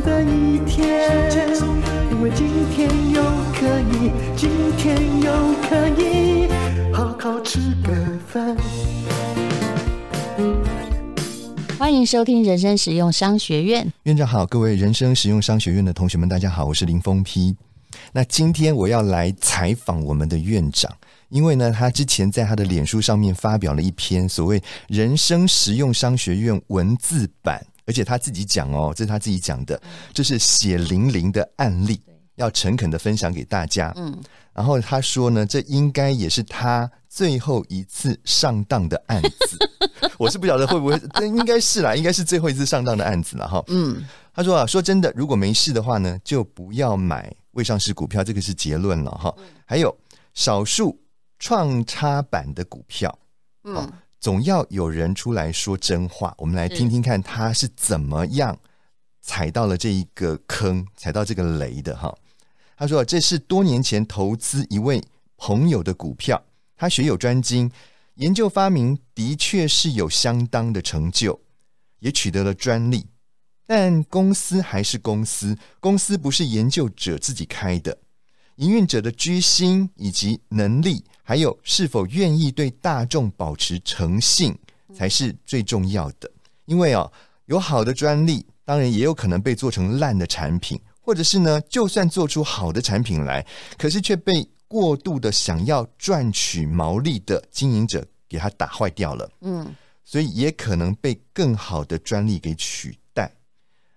松的一天，因为今天又可以，今天又可以好好吃个饭。欢迎收听人生实用商学院。院长好，各位人生实用商学院的同学们，大家好，我是林峰批。那今天我要来采访我们的院长，因为呢，他之前在他的脸书上面发表了一篇所谓“人生实用商学院”文字版，而且他自己讲哦，这是他自己讲的，这是血淋淋的案例，要诚恳的分享给大家。嗯，然后他说呢，这应该也是他最后一次上当的案子。我是不晓得会不会，这应该是啦，应该是最后一次上当的案子了哈。嗯，他说啊，说真的，如果没事的话呢，就不要买。未上市股票，这个是结论了哈。还有少数创插板的股票，嗯，总要有人出来说真话。我们来听听看他是怎么样踩到了这一个坑，踩到这个雷的哈。他说：“这是多年前投资一位朋友的股票，他学有专精，研究发明的确是有相当的成就，也取得了专利。”但公司还是公司，公司不是研究者自己开的，营运者的居心以及能力，还有是否愿意对大众保持诚信，才是最重要的。因为哦，有好的专利，当然也有可能被做成烂的产品，或者是呢，就算做出好的产品来，可是却被过度的想要赚取毛利的经营者给它打坏掉了。嗯，所以也可能被更好的专利给取代。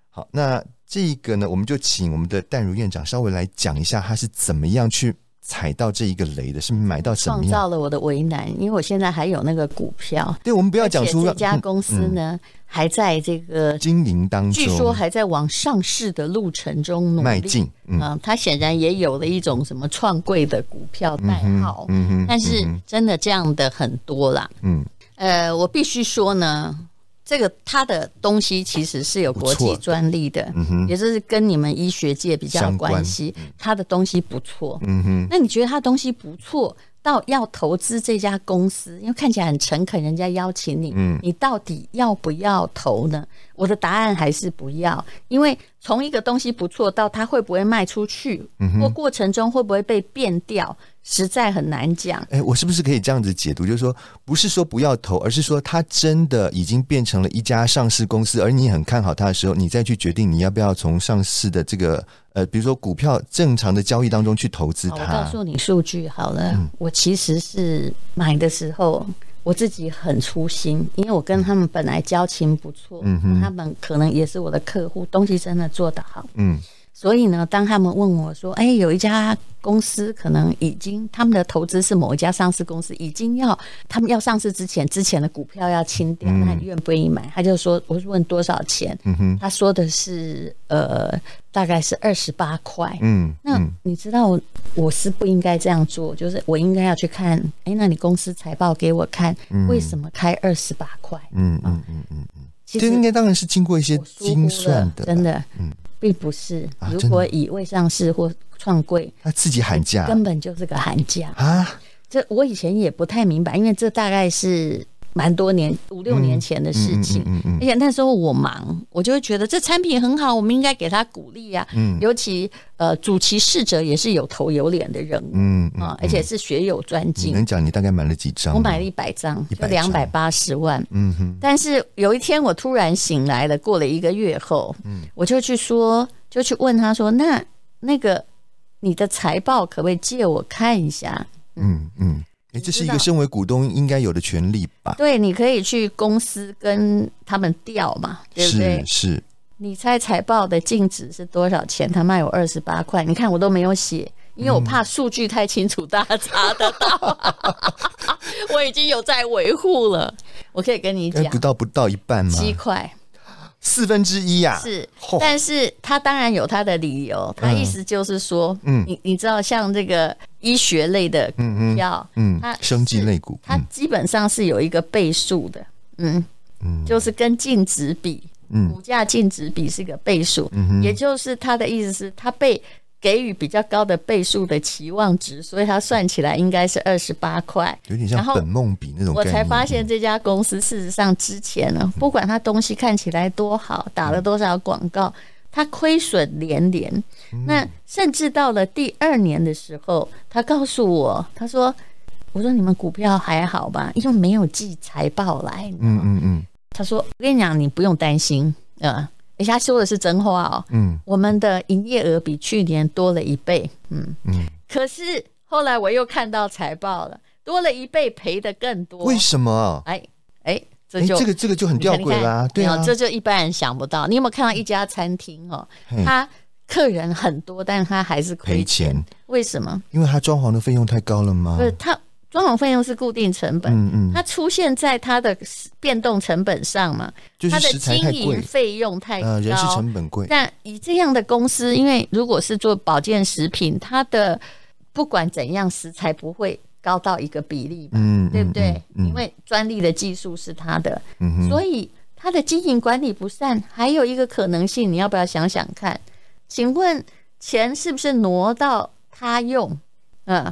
好，那这个呢，我们就请我们的淡如院长稍微来讲一下，他是怎么样去踩到这一个雷的，是买到什么样？创造了我的为难，因为我现在还有那个股票。对，我们不要讲出这家公司呢，嗯、还在这个经营当中，据说还在往上市的路程中迈进。嗯，嗯，他显然也有了一种什么创贵的股票代号。嗯哼，但是真的这样的很多啦。嗯，呃，我必须说呢。这个他的东西其实是有国际专利的，嗯、也就是跟你们医学界比较有关系。他的东西不错，嗯哼。那你觉得他的东西不错，到要投资这家公司，因为看起来很诚恳，人家邀请你，嗯，你到底要不要投呢？我的答案还是不要，因为从一个东西不错到它会不会卖出去，嗯，或过程中会不会被变掉。实在很难讲。哎，我是不是可以这样子解读？就是说，不是说不要投，而是说它真的已经变成了一家上市公司，而你很看好它的时候，你再去决定你要不要从上市的这个呃，比如说股票正常的交易当中去投资它。我告诉你数据好了，嗯，我其实是买的时候我自己很粗心，因为我跟他们本来交情不错，嗯哼，他们可能也是我的客户，东西真的做得好，嗯。所以呢，当他们问我说：“哎，有一家公司可能已经他们的投资是某一家上市公司，已经要他们要上市之前，之前的股票要清掉，那你愿不愿意买？”他就说：“我是问多少钱？”他说的是呃，大概是二十八块。嗯，那你知道我是不应该这样做，就是我应该要去看，哎，那你公司财报给我看，为什么开二十八块？嗯嗯嗯嗯嗯，其实应该当然是经过一些精算的，真的，嗯。并不是，如果以未上市或创柜，他自己喊价，根本就是个喊价啊！这我以前也不太明白，因为这大概是。蛮多年五六年前的事情，而且那时候我忙，我就会觉得这产品很好，我们应该给他鼓励啊。嗯，尤其呃，主其事者也是有头有脸的人物，嗯啊，而且是学有专精。你能讲你大概买了几张？我买了一百张，就两百八十万。嗯哼。但是有一天我突然醒来了，过了一个月后，嗯，我就去说，就去问他说：“那那个你的财报可不可以借我看一下？”嗯嗯。哎，这是一个身为股东应该有的权利吧？对，你可以去公司跟他们调嘛，对不对？是。是你猜财报的净值是多少钱？他卖我二十八块。你看我都没有写，因为我怕数据太清楚，大家查得到。我已经有在维护了，我可以跟你讲，不到不到一半吗？七块。四分之一呀，是，但是他当然有他的理由，他意思就是说，嗯，你你知道，像这个医学类的股票，嗯，它生技类股，它基本上是有一个倍数的，嗯嗯，就是跟净值比，嗯，股价净值比是一个倍数，嗯，也就是他的意思是，他被。给予比较高的倍数的期望值，所以它算起来应该是二十八块，有点像本梦比那种。我才发现这家公司事实上之前呢，不管它东西看起来多好，打了多少广告，它亏损连连。那甚至到了第二年的时候，他告诉我，他说：“我说你们股票还好吧？因为没有寄财报来。”嗯嗯嗯。他说：“我跟你讲，你不用担心，呃。”人家说的是真话哦，嗯，我们的营业额比去年多了一倍，嗯嗯，可是后来我又看到财报了，多了一倍，赔的更多，为什么？哎哎，这就这个这个就很吊诡啦，对啊，这就一般人想不到。你有没有看到一家餐厅哦？他客人很多，但是他还是亏钱，为什么？因为他装潢的费用太高了吗？不是他。装潢费用是固定成本，嗯嗯，它出现在它的变动成本上嘛，就是它的经营费用太高，呃，人事成本贵。但以这样的公司，因为如果是做保健食品，它的不管怎样，食材不会高到一个比例嘛，嗯，对不对？嗯嗯、因为专利的技术是它的，所以它的经营管理不善，还有一个可能性，你要不要想想看？请问钱是不是挪到他用？嗯。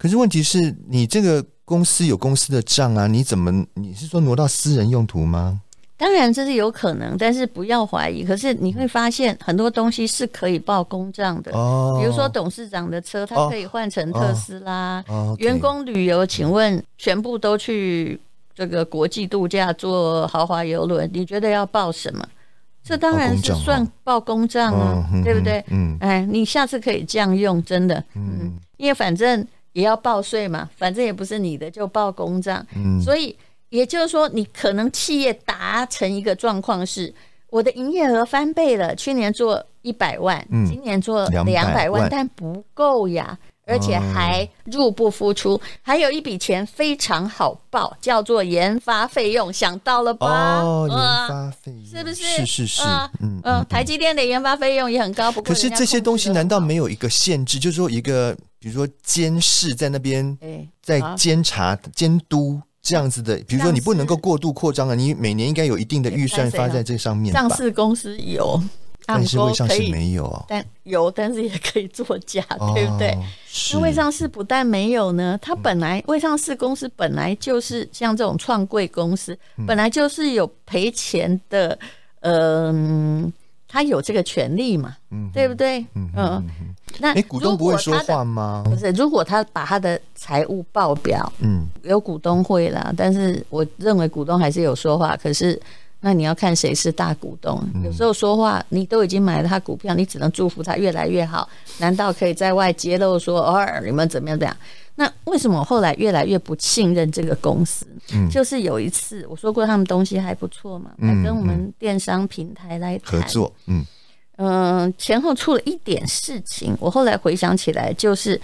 可是问题是你这个公司有公司的账啊，你怎么你是说挪到私人用途吗？当然这是有可能，但是不要怀疑。可是你会发现很多东西是可以报公账的，哦，比如说董事长的车，他可以换成特斯拉。哦哦、员工旅游，请问全部都去这个国际度假坐豪华游轮，你觉得要报什么？这当然是算报公账啊，哦、对不对？嗯，哎，你下次可以这样用，真的，嗯，因为反正。也要报税嘛，反正也不是你的，就报公账。嗯，所以也就是说，你可能企业达成一个状况是，我的营业额翻倍了，去年做一百万，嗯，今年做两百万，但不够呀，而且还入不敷出，哦、还有一笔钱非常好报，叫做研发费用，想到了吧？哦，研发费用是不是？是是是，嗯嗯，嗯，台积电的研发费用也很高，不过可是这些东西难道没有一个限制？就是说一个。比如说监视在那边，在监察监督这样子的。比如说你不能够过度扩张啊，你每年应该有一定的预算发在这上面。上市公司有，但是未上市没有。但有，但是也可以作假，对不对？那未上市不但没有呢，它本来未上市公司本来就是像这种创柜公司，本来就是有赔钱的，嗯。他有这个权利嘛？嗯，对不对？嗯嗯。那股东不会说话吗？不是，如果他把他的财务报表，嗯，有股东会啦，但是我认为股东还是有说话。可是，那你要看谁是大股东。有时候说话，你都已经买了他股票，你只能祝福他越来越好。难道可以在外揭露说，偶尔，你们怎么样怎么样？那为什么后来越来越不信任这个公司？嗯，就是有一次我说过他们东西还不错嘛，还跟我们电商平台来合作。嗯嗯，前后出了一点事情，我后来回想起来，就是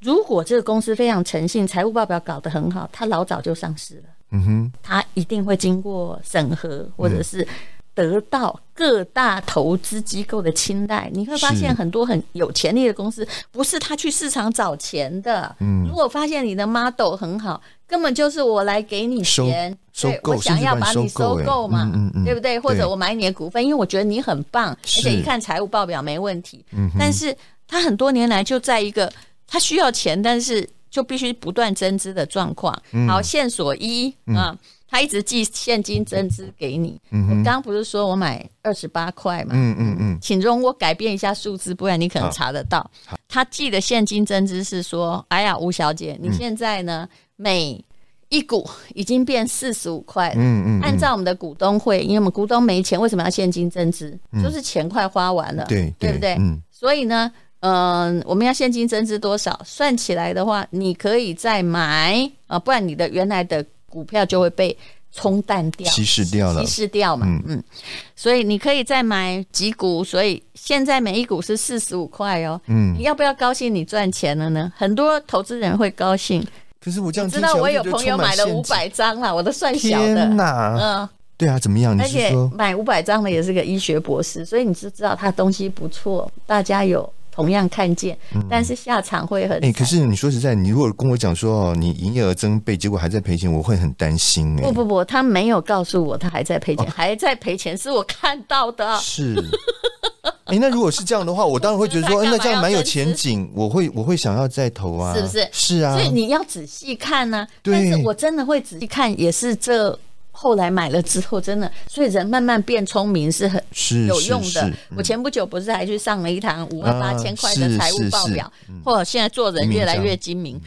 如果这个公司非常诚信，财务报表搞得很好，他老早就上市了。嗯哼，他一定会经过审核，或者是。得到各大投资机构的青睐，你会发现很多很有潜力的公司，不是他去市场找钱的。嗯，如果发现你的 model 很好，根本就是我来给你钱，收购，我想要把你收购嘛，对不对？或者我买你的股份，因为我觉得你很棒，而且一看财务报表没问题。嗯，但是他很多年来就在一个他需要钱，但是就必须不断增资的状况。好，线索一啊。他一直寄现金增资给你。我刚刚不是说我买二十八块嘛？嗯嗯嗯，请容我改变一下数字，不然你可能查得到。他寄的现金增资是说：“哎呀，吴小姐，你现在呢，嗯、每一股已经变四十五块了。嗯嗯，按照我们的股东会，因为我们股东没钱，为什么要现金增资？嗯、就是钱快花完了，对对，对不对？嗯、所以呢，嗯、呃，我们要现金增资多少？算起来的话，你可以再买啊，不然你的原来的。股票就会被冲淡掉，稀释掉了，稀释掉嘛，嗯，嗯，所以你可以再买几股，所以现在每一股是四十五块哦，嗯，你要不要高兴？你赚钱了呢？很多投资人会高兴。可是我这样知道，我有朋友买了五百张了，我都算小的，嗯，对啊，怎么样？而且买五百张的也是个医学博士，所以你是知道他东西不错，大家有同样看见，嗯、但是下场会很。哎、欸，可是你说实在，你如果跟我讲说哦，你营业额增倍，结果还在赔钱，我会很担心哎。不不不，他没有告诉我他还在赔钱，哦、还在赔钱，是我看到的。是。哎、欸，那如果是这样的话，我当然会觉得说，那这样蛮有前景，我会我会想要再投啊，是不是？是啊。所以你要仔细看呢。但是我真的会仔细看，也是这。后来买了之后，真的，所以人慢慢变聪明是很有用的。嗯、我前不久不是还去上了一堂五万八千块的财务报表，或现在做人越来越精明。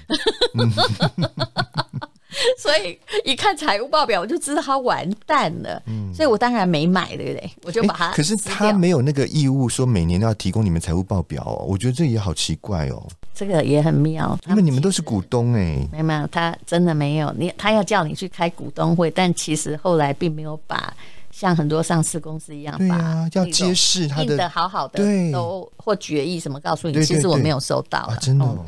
所以一看财务报表，我就知道他完蛋了。嗯，所以我当然没买，对不对？我就把它、欸。可是他没有那个义务说每年都要提供你们财务报表哦，我觉得这也好奇怪哦。这个也很妙，因为你们都是股东哎，没有没有，他真的没有你，他要叫你去开股东会，但其实后来并没有把像很多上市公司一样，对啊，要揭示他的好好的对都或决议什么告诉你，其实我没有收到、啊，真的、哦。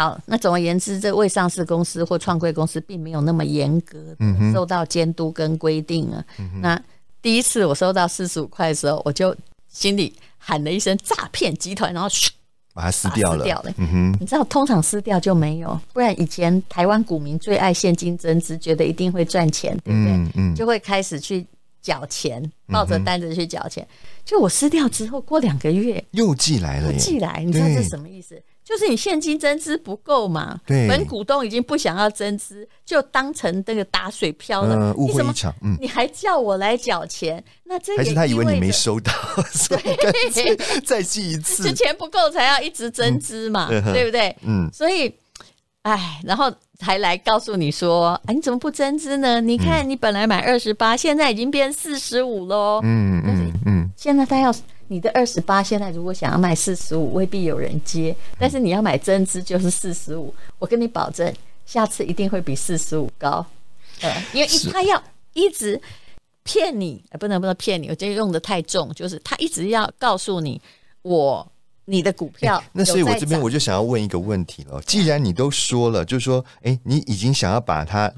好，那总而言之，这未上市公司或创柜公司并没有那么严格的受到监督跟规定啊。嗯、那第一次我收到四十五块的时候，我就心里喊了一声“诈骗集团”，然后嘘。把它撕掉了，掉了。嗯哼，你知道通常撕掉就没有，不然以前台湾股民最爱现金增资，觉得一定会赚钱，对不对？嗯嗯，就会开始去缴钱，抱着单子去缴钱。就我撕掉之后，过两个月又寄来了，又寄来，你知道这是什么意思？就是你现金增资不够嘛，对，本股东已经不想要增资，就当成那个打水漂了，误会一场。嗯，你还叫我来缴钱，那这还是他以为你没收到，所以再寄一次，是钱不够才要一直增资嘛，对不对？嗯，所以，哎，然后还来告诉你说，哎，你怎么不增资呢？你看你本来买二十八，现在已经变四十五喽。嗯嗯嗯，现在他要。你的二十八现在如果想要卖四十五，未必有人接。但是你要买增资就是四十五，我跟你保证，下次一定会比四十五高。呃，因为他要一直骗你，不能不能骗你，我觉得用的太重，就是他一直要告诉你我你的股票、欸。那所以我这边我就想要问一个问题了，既然你都说了，就是说，哎、欸，你已经想要把它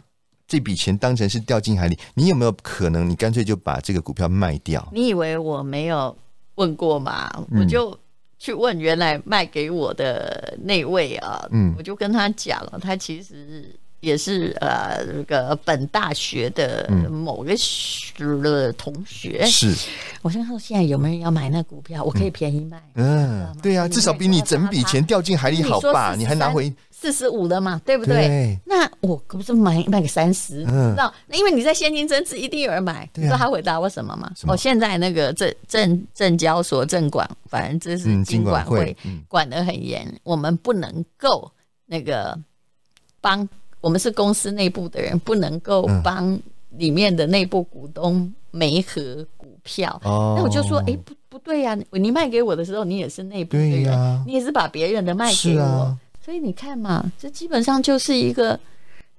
这笔钱当成是掉进海里，你有没有可能你干脆就把这个股票卖掉？你以为我没有？问过嘛，我就去问原来卖给我的那位啊，嗯，我就跟他讲了，他其实也是呃这个本大学的某个学。的同学，是，我先说现在有没有人要买那股票，我可以便宜卖，嗯，对呀，至少比你整笔钱掉进海里好吧？你还拿回。四十五了嘛，对不对？对，那我可不是买卖个三十，嗯，那因为你在现金增值，一定有人买。啊、你知道他回答我什么吗？哦、现在那个证证证交所证管，反正这是金管会管得很严，嗯、我们不能够那个帮，我们是公司内部的人，不能够帮里面的内部股东媒合股票。哦、那我就说，哎，不不对呀、啊，你卖给我的时候，你也是内部的人，啊、你也是把别人的卖给我。所以你看嘛，这基本上就是一个，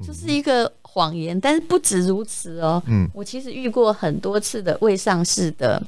就是一个谎言。但是不止如此哦，嗯，我其实遇过很多次的未上市的，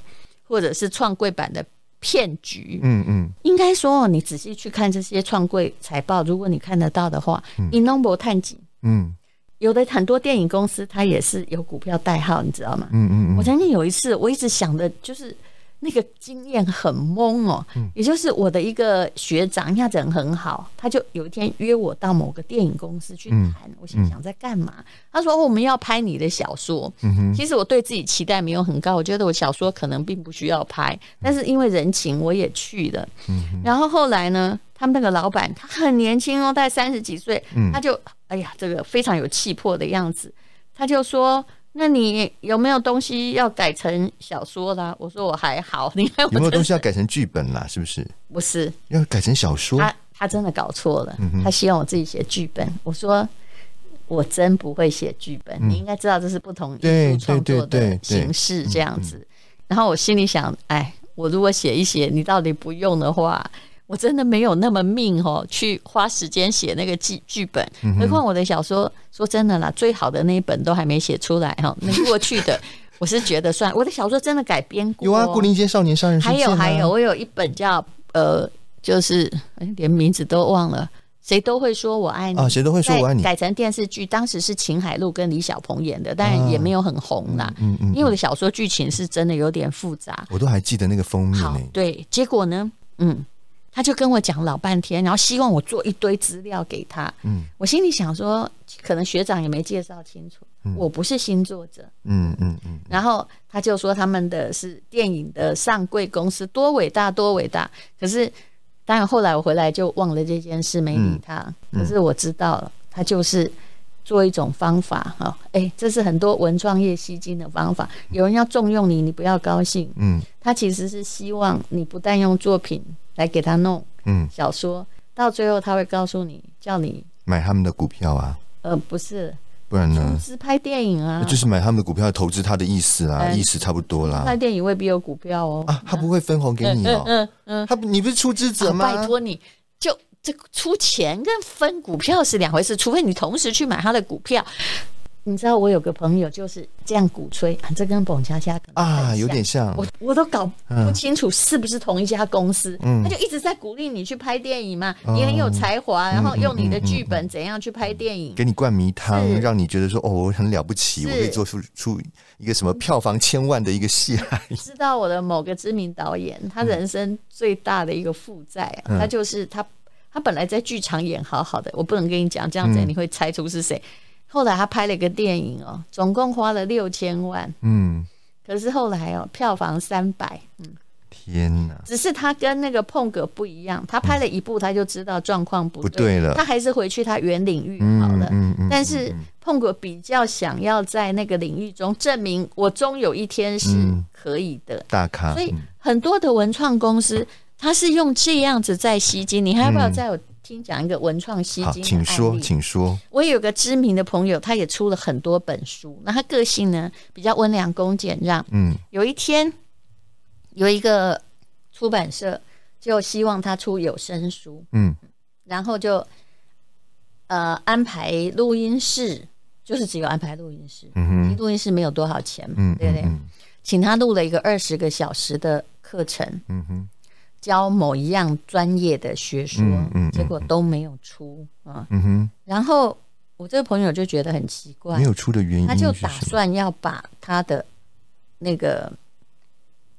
或者是创柜版的骗局。嗯嗯，应该说，你仔细去看这些创柜财报，如果你看得到的话，你拢无趁钱。嗯，有的很多电影公司，它也是有股票代号，你知道吗？嗯嗯嗯。我曾经有一次，我一直想的就是。那个经验很懵哦，也就是我的一个学长，他人很好，他就有一天约我到某个电影公司去谈。我心想在干嘛？他说我们要拍你的小说。其实我对自己期待没有很高，我觉得我小说可能并不需要拍，但是因为人情我也去了。然后后来呢，他们那个老板他很年轻哦，大概三十几岁，他就哎呀，这个非常有气魄的样子，他就说。那你有没有东西要改成小说啦？我说我还好，你看我有没有东西要改成剧本啦？是不是？不是，要改成小说。他他真的搞错了，嗯、他希望我自己写剧本。我说我真不会写剧本，嗯、你应该知道这是不同艺术创作的形式这样子。然后我心里想，哎，我如果写一写，你到底不用的话。我真的没有那么命哦，去花时间写那个剧剧本。何况我的小说，说真的啦，最好的那一本都还没写出来哈。那过去的，我是觉得算我的小说真的改编过。有啊，《牯岭街少年杀人事件》。还有还有，我有一本叫呃，就是连名字都忘了，谁都会说我爱你啊，谁都会说我爱你。改成电视剧，当时是秦海璐跟李小鹏演的，但也没有很红啦。嗯嗯，因为我的小说剧情是真的有点复杂，我都还记得那个封面好。对，结果呢，嗯，他就跟我讲老半天，然后希望我做一堆资料给他。嗯，我心里想说，可能学长也没介绍清楚，我不是新作者。嗯嗯嗯。然后他就说他们的是电影的上柜公司，多伟大，多伟大。可是。当然，后来我回来就忘了这件事，没理他。可是我知道了，他就是做一种方法哈。哎，这是很多文创业吸金的方法。有人要重用你，你不要高兴。嗯，他其实是希望你不但用作品来给他弄，嗯，小说到最后他会告诉你，叫你买他们的股票啊。呃，不是。不然呢？是拍电影啊，就是买他们的股票投资他的意思啊，意思差不多啦。拍电影未必有股票哦。啊，他不会分红给你哦。嗯嗯，他你不是出资者吗？拜托你，就这个出钱跟分股票是两回事，除非你同时去买他的股票。你知道我有个朋友就是这样鼓吹，啊这跟彭恰恰啊有点像，我我都搞不清楚是不是同一家公司。嗯，他就一直在鼓励你去拍电影嘛，你很有才华，然后用你的剧本怎样去拍电影，给你灌迷汤，让你觉得说哦我很了不起，我可以做出出一个什么票房千万的一个戏来。知道我的某个知名导演，他人生最大的一个负债啊，他就是他他本来在剧场演好好的，我不能跟你讲，这样子你会猜出是谁。后来他拍了一个电影哦，总共花了六千万，嗯，可是后来哦，票房三百，嗯，天哪！只是他跟那个碰哥不一样，他拍了一部他就知道状况不对，不对了，他还是回去他原领域好了，嗯嗯，但是碰哥比较想要在那个领域中证明我终有一天是可以的。大咖，所以很多的文创公司他是用这样子在吸金，你还要不要再有？听讲一个文创吸金的案例，请说，请说。我有个知名的朋友，他也出了很多本书。那他个性呢，比较温良恭俭让。嗯，有一天有一个出版社就希望他出有声书，嗯，然后就呃安排录音室，就是只有安排录音室。嗯哼，录音室没有多少钱嘛，嗯，对不对？请他录了一个二十个小时的课程。嗯哼。教某一样专业的学说，结果都没有出啊。嗯哼。然后我这个朋友就觉得很奇怪，没有出的原因，他就打算要把他的那个，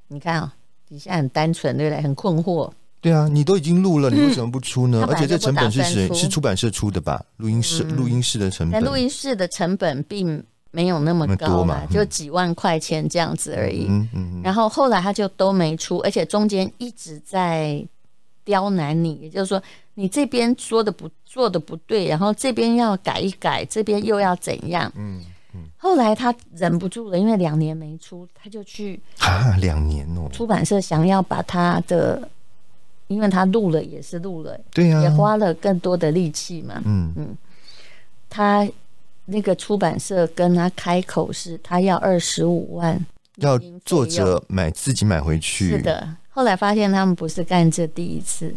你看啊，底下很单纯，对不对？很困惑。对啊，你都已经录了，你为什么不出呢？而且这成本是谁？是出版社出的吧？录音室，录音室的成本。但录音室的成本并。没有那么高嘛，就几万块钱这样子而已。然后后来他就都没出，而且中间一直在刁难你，也就是说你这边说的不做的不对，然后这边要改一改，这边又要怎样？嗯嗯。后来他忍不住了，因为两年没出，他就去啊，两年哦。出版社想要把他的，因为他录了也是录了，对呀，也花了更多的力气嘛。嗯嗯，他。那个出版社跟他开口是，他要二十五万，要作者买自己买回去。是的，后来发现他们不是干这第一次，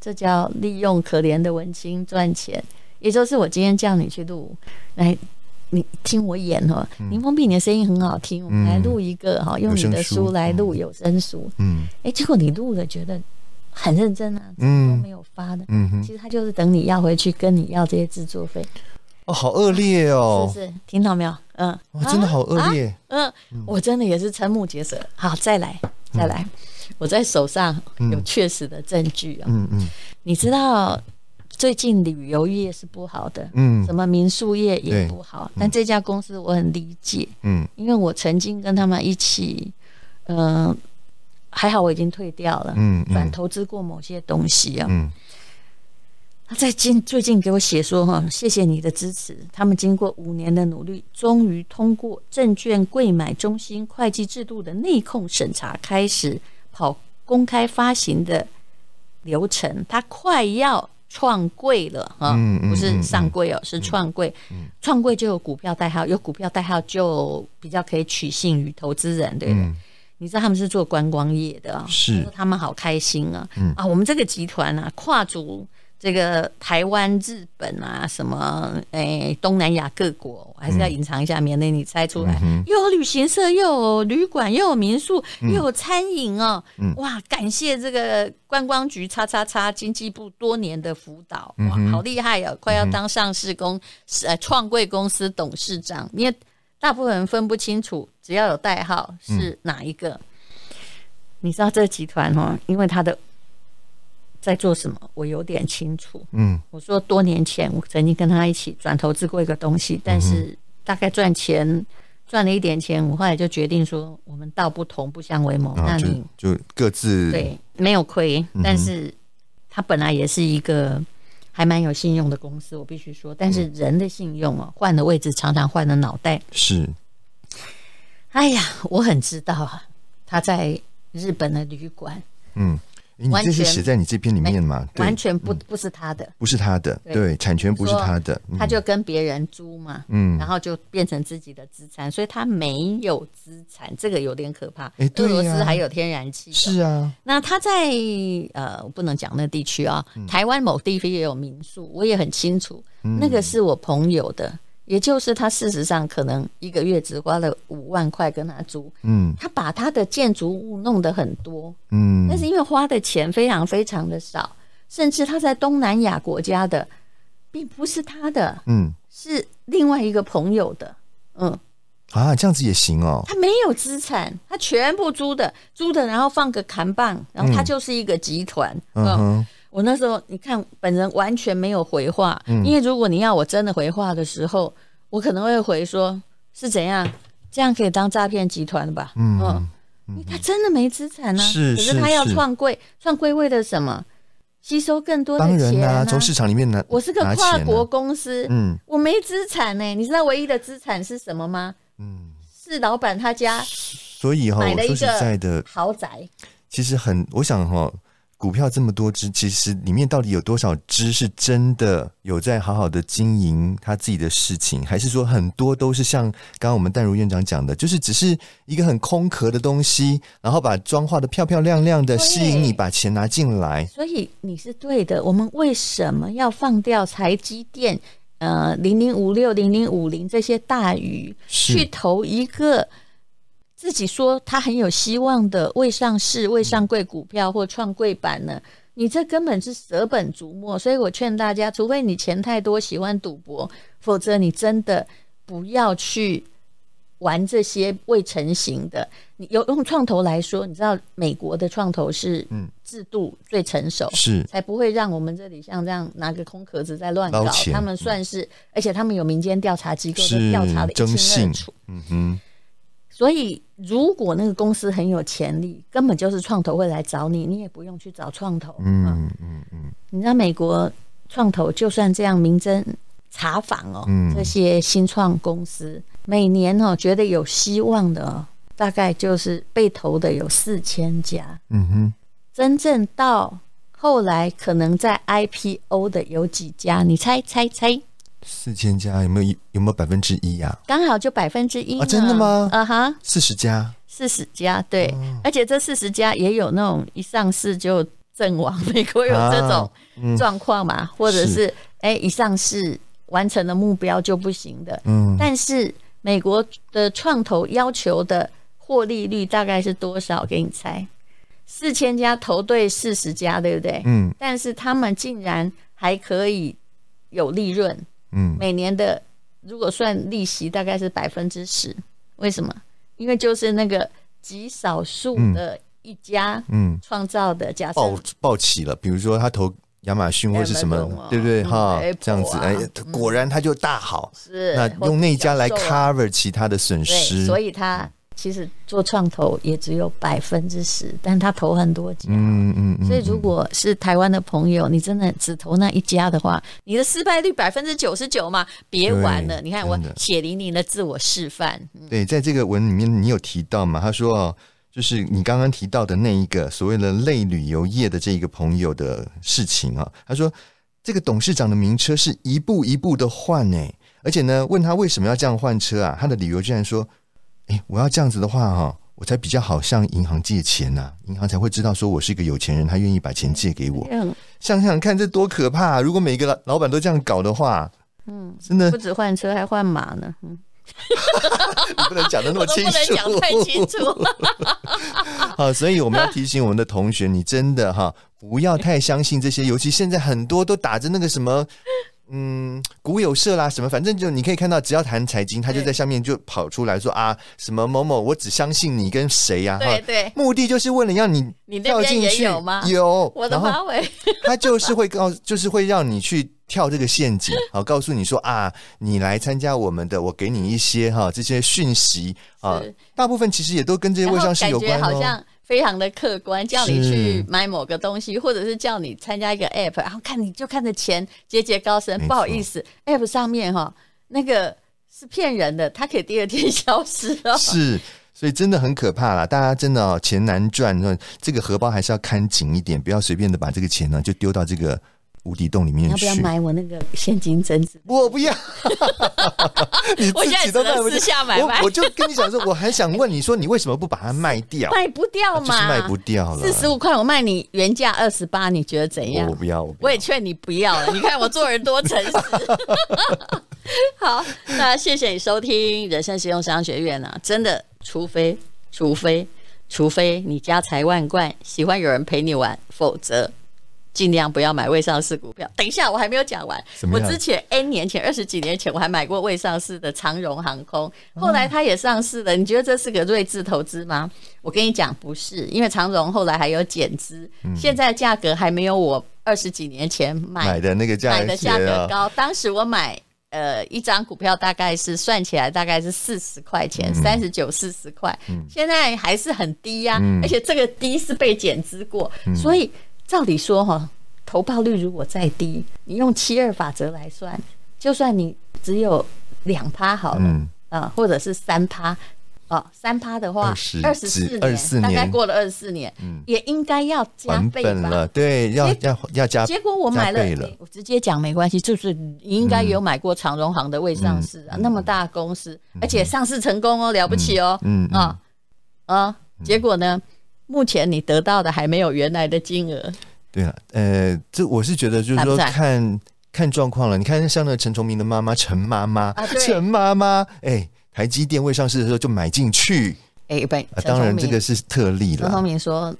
这叫利用可怜的文青赚钱。也就是我今天叫你去录，来，你听我演哦。林峰碧，你的声音很好听，我们来录一个哈，用你的书来录有声书。嗯，哎，结果你录了，觉得很认真啊，嗯，都没有发的。嗯哼，其实他就是等你要回去，跟你要这些制作费。哦，好恶劣哦！是是，听到没有？嗯，真的好恶劣。嗯，我真的也是瞠目结舌。好，再来，再来，我在手上有确实的证据啊。嗯嗯，你知道最近旅游业是不好的，嗯，什么民宿业也不好，但这家公司我很理解，嗯，因为我曾经跟他们一起，嗯，还好我已经退掉了，嗯，反投资过某些东西啊，嗯。他在近最近给我写说哈，谢谢你的支持。他们经过五年的努力，终于通过证券柜买中心会计制度的内控审查，开始跑公开发行的流程。他快要创柜了哈，不是上柜哦，是创柜。创柜就有股票代号，有股票代号就比较可以取信于投资人，对不对？你知道他们是做观光业的啊，是他们好开心啊。啊，我们这个集团啊，跨足。这个台湾、日本啊，什么诶，东南亚各国，我还是要隐藏一下，嗯、免得你猜出来。嗯、又有旅行社，又有旅馆，又有民宿，又有餐饮哦。嗯、哇，感谢这个观光局叉叉叉经济部多年的辅导，哇，好厉害哦，快要当上市公司呃创贵公司董事长。因为大部分人分不清楚，只要有代号是哪一个。嗯、你知道这个集团哦，因为它的。在做什么？我有点清楚。嗯，我说多年前我曾经跟他一起转投资过一个东西，但是大概赚钱赚了一点钱，我后来就决定说，我们道不同不相为谋。那你就各自对没有亏，但是他本来也是一个还蛮有信用的公司，我必须说。但是人的信用啊，换了位置常常换了脑袋。是，哎呀，我很知道啊，他在日本的旅馆，嗯。你这是写在你这篇里面嘛？完全不不是他的，不是他的，对，产权不是他的，他就跟别人租嘛，嗯，然后就变成自己的资产，所以他没有资产，这个有点可怕。哎，俄罗斯还有天然气，是啊。那他在呃，我不能讲那地区啊，台湾某地区也有民宿，我也很清楚，那个是我朋友的。也就是他事实上可能一个月只花了五万块跟他租，嗯，他把他的建筑物弄得很多，嗯，但是因为花的钱非常非常的少，甚至他在东南亚国家的并不是他的，嗯，是另外一个朋友的，嗯，啊，这样子也行哦，他没有资产，他全部租的，租的，然后放个扛棒，然后他就是一个集团，嗯。我那时候，你看本人完全没有回话，嗯、因为如果你要我真的回话的时候，我可能会回说是怎样，这样可以当诈骗集团的吧？嗯，因为他真的没资产呢、啊，是，可是他要创柜，创柜为了什么？吸收更多的钱啊，从、啊、市场里面拿。我是个跨国公司，嗯，我没资产呢、欸。你知道唯一的资产是什么吗？嗯，是老板他家，所以哈，买了一个豪宅。其实很，我想哈。股票这么多只，其实里面到底有多少只是真的有在好好的经营他自己的事情，还是说很多都是像刚刚我们淡如院长讲的，就是只是一个很空壳的东西，然后把妆化的漂漂亮亮的，吸引你把钱拿进来。所以你是对的。我们为什么要放掉台积电、呃零零五六、零零五零这些大鱼，去投一个？自己说他很有希望的未上市、未上柜股票或创柜板呢？你这根本是舍本逐末。所以我劝大家，除非你钱太多、喜欢赌博，否则你真的不要去玩这些未成型的。你有用创投来说，你知道美国的创投是制度最成熟，是才不会让我们这里像这样拿个空壳子在乱搞。他们算是，而且他们有民间调查机构的调查的一清二楚。嗯哼。所以，如果那个公司很有潜力，根本就是创投会来找你，你也不用去找创投。嗯嗯嗯。嗯，你知道美国创投就算这样明侦查访哦，嗯、这些新创公司每年哦觉得有希望的哦，大概就是被投的有四千家。嗯哼。真正到后来可能在 IPO 的有几家？你猜猜猜？四千家有没有有没有百分之一呀？刚好就百分之一啊！真的吗？啊哈，四十家，四十家，对，而且这四十家也有那种一上市就阵亡，美国有这种状况嘛？或者是哎，一上市完成了目标就不行的。嗯，但是美国的创投要求的获利率大概是多少？给你猜，四千家投对四十家，对不对？嗯，但是他们竟然还可以有利润。嗯，每年的如果算利息大概是百分之十，为什么？因为就是那个极少数的一家，嗯，创造的假设爆爆起了，比如说他投亚马逊或是什么，哦、对不对？哈，这样子，哎，果然他就大好，是那用那家来 cover 其他的损失，所以他。其实做创投也只有百分之十，但他投很多家，嗯嗯嗯。所以如果是台湾的朋友，你真的只投那一家的话，你的失败率百分之九十九嘛，别玩了。你看我血淋淋的自我示范。对，在这个文里面你有提到嘛？他说哦，就是你刚刚提到的那一个所谓的类旅游业的这一个朋友的事情啊。他说这个董事长的名车是一步一步的换呢，而且呢，问他为什么要这样换车啊？他的理由居然说。哎，我要这样子的话哈，我才比较好向银行借钱呐、啊，银行才会知道说我是一个有钱人，他愿意把钱借给我。嗯，想想看，这多可怕、啊！如果每个老老板都这样搞的话，嗯，真的不止换车，还换马呢。嗯，你不能讲的那么清楚，不能讲太清楚。好，所以我们要提醒我们的同学，你真的哈不要太相信这些，尤其现在很多都打着那个什么。嗯，股有社啦，什么反正就你可以看到，只要谈财经，他就在下面就跑出来说啊，什么某某，我只相信你跟谁呀？对对，目的就是为了让你跳进去。有吗？有，我的马尾。他就是会告，就是会让你去跳这个陷阱，好，告诉你说啊，你来参加我们的，我给你一些哈这些讯息啊，大部分其实也都跟这些微商是有关哦。非常的客观，叫你去买某个东西，或者是叫你参加一个 app，然后看你就看着钱节节高升。不好意思，app 上面哈那个是骗人的，它可以第二天消失哦。是，所以真的很可怕啦。大家真的哦，钱难赚，这个荷包还是要看紧一点，不要随便的把这个钱呢就丢到这个。无底洞里面去，要不要买我那个现金增值？我不要，你自己都卖不下买我，我就跟你讲说，我还想问你说，你为什么不把它卖掉？卖不掉嘛，啊、就是卖不掉了。四十五块，我卖你原价二十八，你觉得怎样？我不要，我，不要我也劝你不要了。你看我做人多诚实。好，那谢谢你收听人生实用商学院啊！真的，除非除非除非你家财万贯，喜欢有人陪你玩，否则。尽量不要买未上市股票。等一下，我还没有讲完。我之前 N 年前，二十几年前，我还买过未上市的长荣航空，后来它也上市了。你觉得这是个睿智投资吗？我跟你讲，不是，因为长荣后来还有减资，现在价格还没有我二十几年前买买的那个价买的价格高。当时我买呃一张股票大概是算起来大概是四十块钱，三十九四十块，现在还是很低呀，而且这个低是被减资过，所以。照理说哈，投报率如果再低，你用七二法则来算，就算你只有两趴好了，嗯、啊，或者是三趴，哦，三趴的话，二十四年，大概过了二十四年，嗯、也应该要加倍吧？对，要要要加。结果我买了，了我直接讲没关系，就是你应该有买过长荣行的未上市啊，嗯、那么大公司，嗯、而且上市成功哦，了不起哦，嗯啊啊，结果呢？目前你得到的还没有原来的金额。对啊，呃，这我是觉得就是说看看状况了。你看像那个陈崇明的妈妈陈妈妈，陈妈妈，哎，台积电未上市的时候就买进去。哎，不，当然这个是特例了。陈崇明说，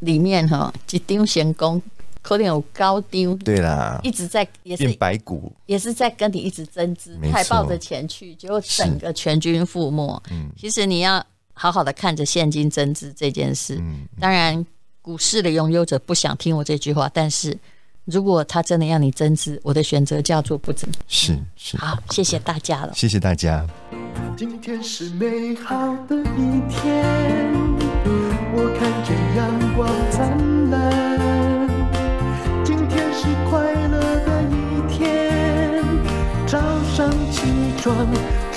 里面哈一丢闲工可能有高丢。对啦，一直在也是白股，也是在跟你一直增资，还抱着钱去，结果整个全军覆没。嗯，其实你要。好好的看着现金增值这件事，当然股市的拥有者不想听我这句话，但是如果他真的要你增值，我的选择叫做不增。是是，好，谢谢大家了，谢谢大家。今天是美好的一天，我看见阳光灿烂。今天是快乐的一天，早上起床